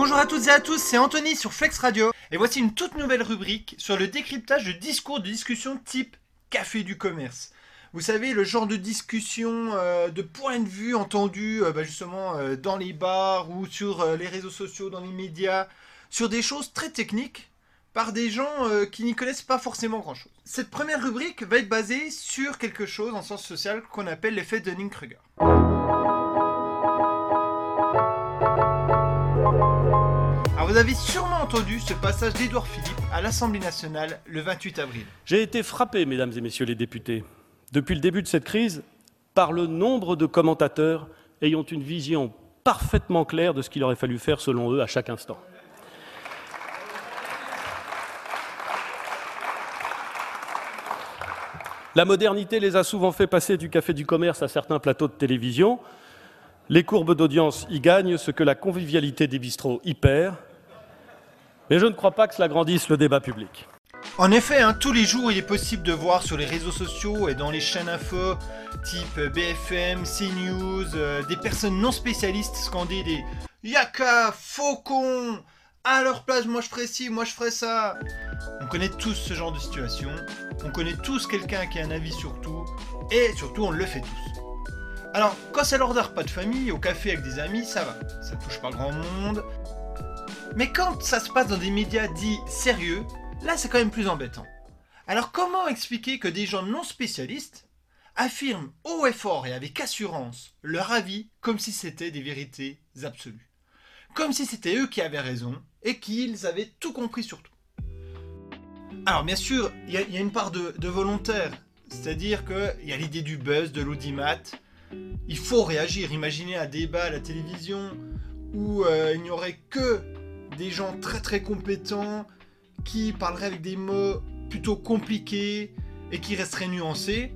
Bonjour à toutes et à tous, c'est Anthony sur Flex Radio et voici une toute nouvelle rubrique sur le décryptage de discours de discussion type café du commerce. Vous savez, le genre de discussion euh, de point de vue entendu euh, bah, justement euh, dans les bars ou sur les réseaux sociaux, dans les médias, sur des choses très techniques par des gens qui n'y connaissent pas forcément grand-chose. Cette première rubrique va être basée sur quelque chose en sens social qu'on appelle l'effet Dunning-Kruger. Avez sûrement entendu ce passage d'Édouard Philippe à l'Assemblée nationale le 28 avril. J'ai été frappé, mesdames et messieurs les députés, depuis le début de cette crise, par le nombre de commentateurs ayant une vision parfaitement claire de ce qu'il aurait fallu faire selon eux à chaque instant. La modernité les a souvent fait passer du café du commerce à certains plateaux de télévision. Les courbes d'audience y gagnent ce que la convivialité des bistrots y perd. Mais je ne crois pas que cela grandisse le débat public. En effet, hein, tous les jours, il est possible de voir sur les réseaux sociaux et dans les chaînes info type BFM, CNews, euh, des personnes non spécialistes scander des Yaka, faucon, à leur place, moi je ferais ci, moi je ferais ça. On connaît tous ce genre de situation. On connaît tous quelqu'un qui a un avis sur tout. Et surtout, on le fait tous. Alors, quand c'est lors d'un repas de famille, au café avec des amis, ça va. Ça touche pas grand monde. Mais quand ça se passe dans des médias dits sérieux, là c'est quand même plus embêtant. Alors comment expliquer que des gens non spécialistes affirment haut et fort et avec assurance leur avis comme si c'était des vérités absolues? Comme si c'était eux qui avaient raison et qu'ils avaient tout compris sur tout. Alors bien sûr, il y, a une part de, volontaire, c'est-à-dire qu'il y a l'idée du buzz, de l'audimat. Il faut réagir. Imaginez un débat à la télévision où euh, il n'y aurait que des gens très très compétents qui parleraient avec des mots plutôt compliqués et qui resteraient nuancés,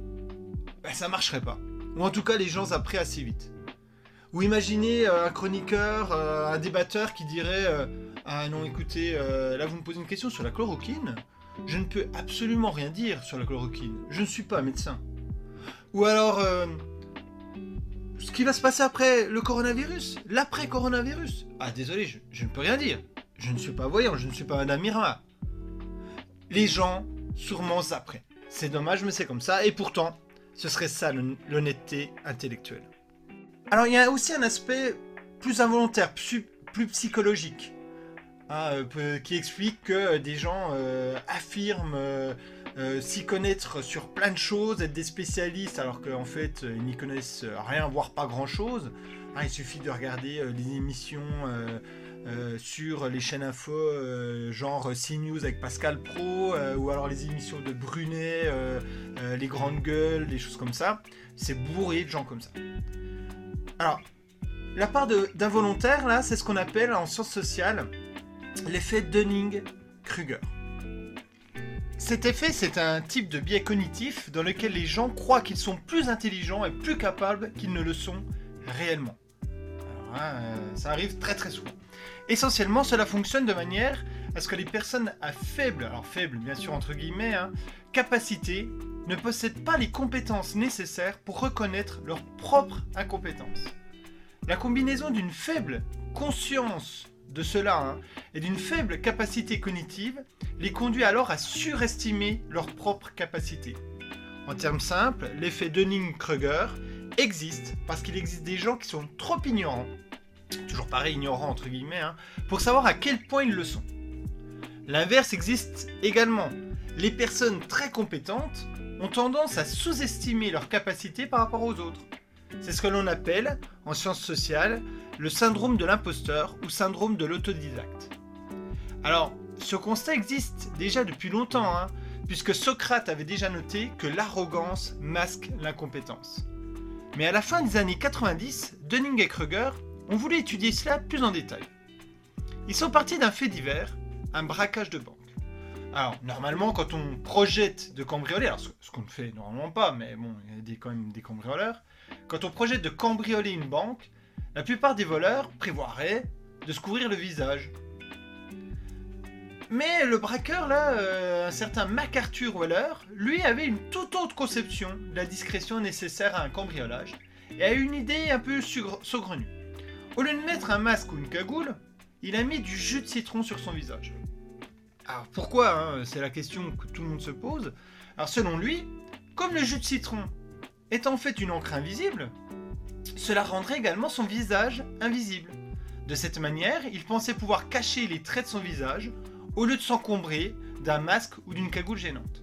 ben, ça marcherait pas. Ou en tout cas, les gens apprennent assez vite. Ou imaginez euh, un chroniqueur, euh, un débatteur qui dirait Ah non, écoutez, là vous me posez une question sur la chloroquine. Je ne peux absolument rien dire sur la chloroquine. Je ne suis pas médecin. Ou alors, ce qui va se passer après le coronavirus, l'après-coronavirus. Ah désolé, je, ne peux rien dire. Je ne suis pas voyant, je ne suis pas Madame Irma. Les gens sûrement après. C'est dommage, mais c'est comme ça. Et pourtant, ce serait ça l'honnêteté intellectuelle. Alors il y a aussi un aspect plus involontaire, plus, psychologique, hein, euh, qui explique que des gens euh, affirment euh, euh, s'y connaître sur plein de choses, être des spécialistes alors qu'en fait euh, ils n'y connaissent rien, voire pas grand chose. Hein, il suffit de regarder euh, les émissions sur les chaînes info, genre CNews avec Pascal Pro, ou alors les émissions de Brunet, les grandes gueules, des choses comme ça. C'est bourré de gens comme ça. Alors, la part d'involontaire, là, c'est ce qu'on appelle en sciences sociales l'effet Dunning-Kruger. Cet effet, c'est un type de biais cognitif dans lequel les gens croient qu'ils sont plus intelligents et plus capables qu'ils ne le sont réellement. Hein, euh, ça arrive très très souvent. Essentiellement, cela fonctionne de manière à ce que les personnes à faible, alors faible bien sûr entre guillemets, hein, capacité, ne possèdent pas les compétences nécessaires pour reconnaître leur propre incompétence. La combinaison d'une faible conscience de cela hein, et d'une faible capacité cognitive les conduit alors à surestimer leur propre capacité. En termes simples, l'effet Dunning-Kruger existe parce qu'il existe des gens qui sont trop ignorants, toujours pareil ignorants entre guillemets, hein, pour savoir à quel point ils le sont. L'inverse existe également. Les personnes très compétentes ont tendance à sous-estimer leurs capacités par rapport aux autres. C'est ce que l'on appelle, en sciences sociales, le syndrome de l'imposteur ou syndrome de l'autodidacte. Alors, ce constat existe déjà depuis longtemps, hein, puisque Socrate avait déjà noté que l'arrogance masque l'incompétence. Mais à la fin des années 90, Dunning et Kruger ont voulu étudier cela plus en détail. Ils sont partis d'un fait divers, un braquage de banque. Alors, normalement, quand on projette de cambrioler, alors ce, qu'on ne fait normalement pas, mais bon, il y a quand même des cambrioleurs, quand on projette de cambrioler une banque, la plupart des voleurs prévoiraient de se couvrir le visage. Mais le braqueur, là, euh, un certain MacArthur Waller, lui avait une toute autre conception de la discrétion nécessaire à un cambriolage et a une idée un peu saugrenue. Au lieu de mettre un masque ou une cagoule, il a mis du jus de citron sur son visage. Alors pourquoi hein, C'est la question que tout le monde se pose. Alors selon lui, comme le jus de citron est en fait une encre invisible, cela rendrait également son visage invisible. De cette manière, il pensait pouvoir cacher les traits de son visage au lieu de s'encombrer d'un masque ou d'une cagoule gênante.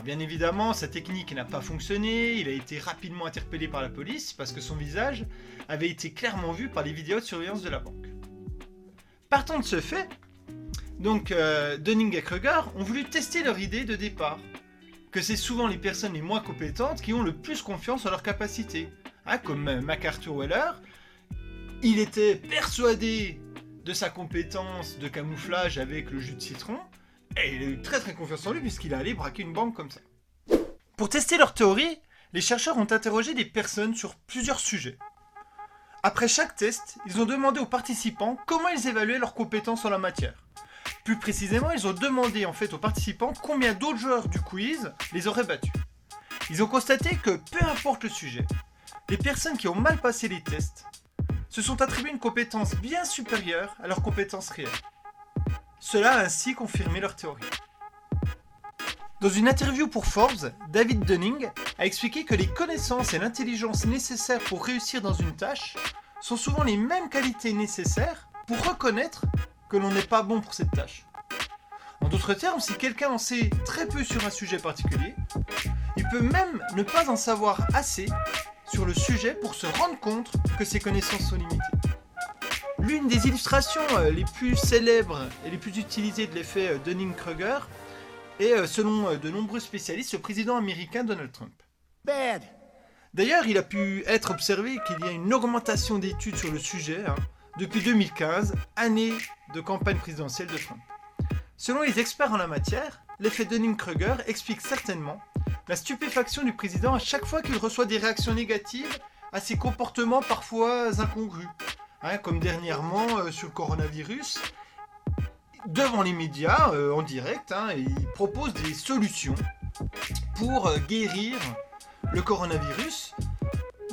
Alors bien évidemment, sa technique n'a pas fonctionné, il a été rapidement interpellé par la police parce que son visage avait été clairement vu par les vidéos de surveillance de la banque. Partant de ce fait, donc euh, Dunning et Kruger ont voulu tester leur idée de départ, que c'est souvent les personnes les moins compétentes qui ont le plus confiance en leurs capacités. Hein, comme euh, MacArthur Weller, il était persuadé de sa compétence de camouflage avec le jus de citron, et il a eu très très confiance en lui puisqu'il allait braquer une banque comme ça. Pour tester leur théorie, les chercheurs ont interrogé des personnes sur plusieurs sujets. Après chaque test, ils ont demandé aux participants comment ils évaluaient leurs compétences en la matière. Plus précisément, ils ont demandé en fait aux participants combien d'autres joueurs du quiz les auraient battus. Ils ont constaté que peu importe le sujet, les personnes qui ont mal passé les tests se sont attribuées une compétence bien supérieure à leurs compétences réelles. Cela a ainsi confirmé leur théorie. Dans une interview pour Forbes, David Dunning a expliqué que les connaissances et l'intelligence nécessaires pour réussir dans une tâche sont souvent les mêmes qualités nécessaires pour reconnaître que l'on n'est pas bon pour cette tâche. En d'autres termes, si quelqu'un en sait très peu sur un sujet particulier, il peut même ne pas en savoir assez sur le sujet pour se rendre compte que ses connaissances sont limitées. L'une des illustrations euh, les plus célèbres et les plus utilisées de l'effet euh, Dunning-Kruger est, euh, selon de nombreux spécialistes, le président américain Donald Trump. D'ailleurs, il a pu être observé qu'il y a une augmentation d'études sur le sujet hein, depuis 2015, année de campagne présidentielle de Trump. Selon les experts en la matière, l'effet Dunning-Kruger explique certainement la stupéfaction du président à chaque fois qu'il reçoit des réactions négatives à ses comportements parfois incongrus, Hein, comme dernièrement euh, sur le coronavirus, devant les médias euh, en direct, hein, il propose des solutions pour euh, guérir le coronavirus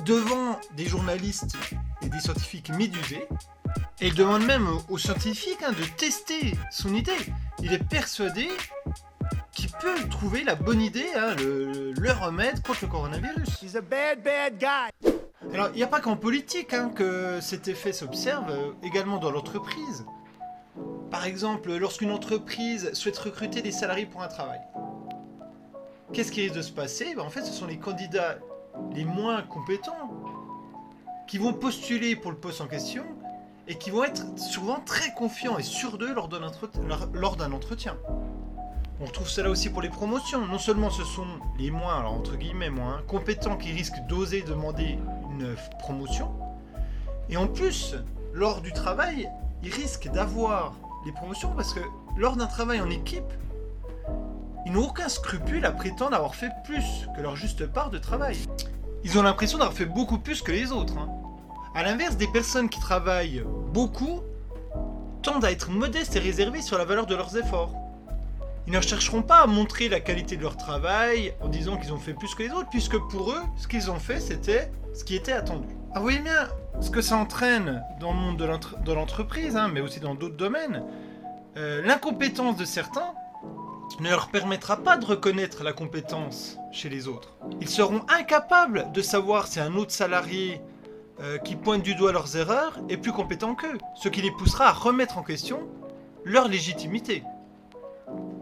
devant des journalistes et des scientifiques médusés. Et il demande même aux scientifiques hein, de tester son idée. Il est persuadé qu'il peut trouver la bonne idée, le, remède contre le coronavirus. He's a bad, bad guy. Alors, il n'y a pas qu'en politique hein, que cet effet s'observe, euh, également dans l'entreprise. Par exemple, lorsqu'une entreprise souhaite recruter des salariés pour un travail. Qu'est-ce qui risque de se passer? Ben, En fait, ce sont les candidats les moins compétents qui vont postuler pour le poste en question et qui vont être souvent très confiants et sûrs d'eux lors d'un entretien. On retrouve cela aussi pour les promotions. Non seulement ce sont les moins, alors entre guillemets moins, compétents qui risquent d'oser demander promotion. Et en plus, lors du travail, ils risquent d'avoir les promotions parce que lors d'un travail en équipe, ils n'ont aucun scrupule à prétendre avoir fait plus que leur juste part de travail. Ils ont l'impression d'avoir fait beaucoup plus que les autres. Hein. A l'inverse, des personnes qui travaillent beaucoup tendent à être modestes et réservées sur la valeur de leurs efforts. Ils ne chercheront pas à montrer la qualité de leur travail en disant qu'ils ont fait plus que les autres, puisque pour eux, ce qu'ils ont fait, c'était ce qui était attendu. Ah, voyez bien ce que ça entraîne dans le monde de l'entreprise, hein, mais aussi dans d'autres domaines. Euh, l'incompétence de certains ne leur permettra pas de reconnaître la compétence chez les autres. Ils seront incapables de savoir si un autre salarié euh, qui pointe du doigt leurs erreurs est plus compétent qu'eux, ce qui les poussera à remettre en question leur légitimité.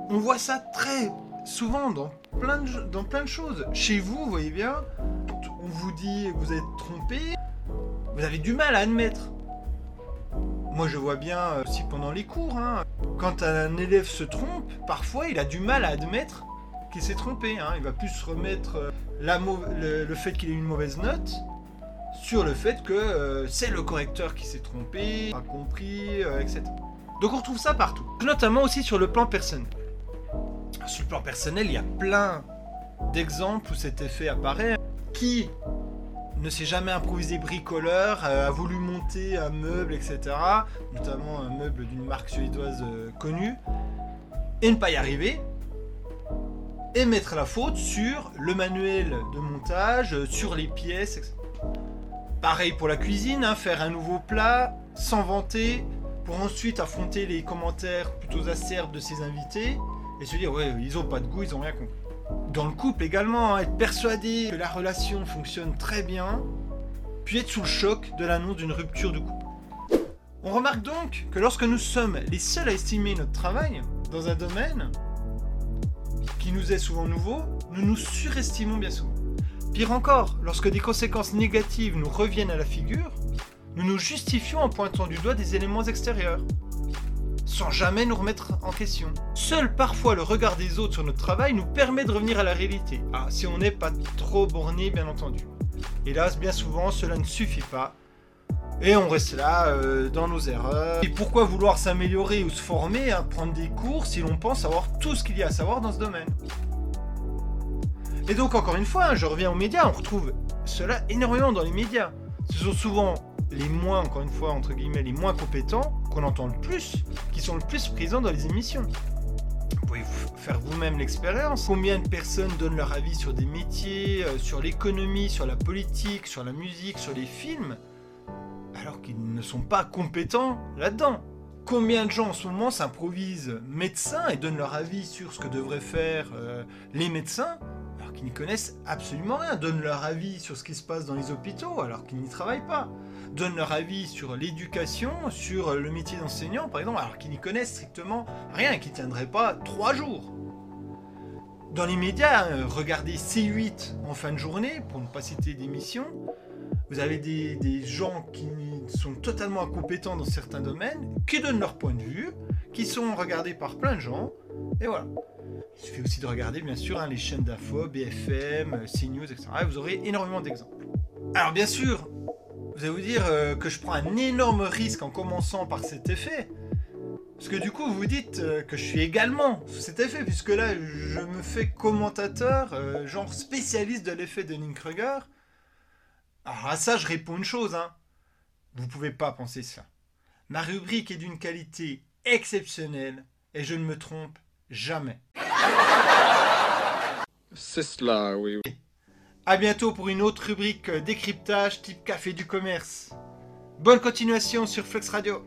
On voit ça très souvent dans plein de, dans plein de choses. Chez vous, vous voyez bien, vous dit que vous êtes trompé, vous avez du mal à admettre. Moi, je vois bien euh, aussi pendant les cours, hein, quand un élève se trompe, parfois il a du mal à admettre qu'il s'est trompé. Hein. Il va plus remettre euh, le, fait qu'il ait une mauvaise note sur le fait que euh, c'est le correcteur qui s'est trompé, pas compris, etc. Donc on retrouve ça partout, notamment aussi sur le plan personnel. Sur le plan personnel, il y a plein d'exemples où cet effet apparaît. Qui ne s'est jamais improvisé bricoleur, euh, a voulu monter un meuble, etc. Notamment un meuble d'une marque suédoise euh, connue, et ne pas y arriver, et mettre la faute sur le manuel de montage, euh, sur les pièces, etc. Pareil pour la cuisine, hein, faire un nouveau plat sans vanter pour ensuite affronter les commentaires plutôt acerbes de ses invités et se dire ouais ils ont pas de goût, ils ont rien compris. Dans le couple également, hein, être persuadé que la relation fonctionne très bien, puis être sous le choc de l'annonce d'une rupture de couple. On remarque donc que lorsque nous sommes les seuls à estimer notre travail dans un domaine qui nous est souvent nouveau, nous nous surestimons bien souvent. Pire encore, lorsque des conséquences négatives nous reviennent à la figure, nous nous justifions en pointant du doigt des éléments extérieurs, sans jamais nous remettre en question. Seul parfois le regard des autres sur notre travail nous permet de revenir à la réalité. Ah, si on n'est pas trop borné, bien entendu. Hélas, bien souvent, cela ne suffit pas et on reste là euh, dans nos erreurs. Et pourquoi vouloir s'améliorer ou se former, hein, prendre des cours si l'on pense savoir tout ce qu'il y a à savoir dans ce domaine? Et donc encore une fois, hein, je reviens aux médias, on retrouve cela énormément dans les médias. Ce sont souvent les moins, encore une fois, entre guillemets, les moins compétents qu'on entend le plus, qui sont le plus présents dans les émissions. Vous pouvez faire vous-même l'expérience. Combien de personnes donnent leur avis sur des métiers, euh, sur l'économie, sur la politique, sur la musique, sur les films alors qu'ils ne sont pas compétents là-dedans? Combien de gens en ce moment s'improvisent médecins et donnent leur avis sur ce que devraient faire euh, les médecins? Qu'ils n'y connaissent absolument rien, donnent leur avis sur ce qui se passe dans les hôpitaux alors qu'ils n'y travaillent pas, donnent leur avis sur l'éducation, sur le métier d'enseignant par exemple alors qu'ils n'y connaissent strictement rien qui ne tiendraient pas trois jours. Dans les médias, euh, regardez C8 en fin de journée, pour ne pas citer d'émission, vous avez des, gens qui sont totalement incompétents dans certains domaines, qui donnent leur point de vue, qui sont regardés par plein de gens, et voilà. Il suffit aussi de regarder, bien sûr, hein, les chaînes d'info, BFM, CNews, etc. Et vous aurez énormément d'exemples. Alors, bien sûr, vous allez vous dire euh, que je prends un énorme risque en commençant par cet effet. Parce que du coup, vous dites euh, que je suis également sous cet effet, puisque là, je me fais commentateur, euh, genre spécialiste de l'effet de Kruger. Alors à ça, je réponds une chose, hein. Vous pouvez pas penser ça. Ma rubrique est d'une qualité exceptionnelle et je ne me trompe jamais. C'est cela, oui. A bientôt pour une autre rubrique décryptage type café du commerce. Bonne continuation sur Flex Radio.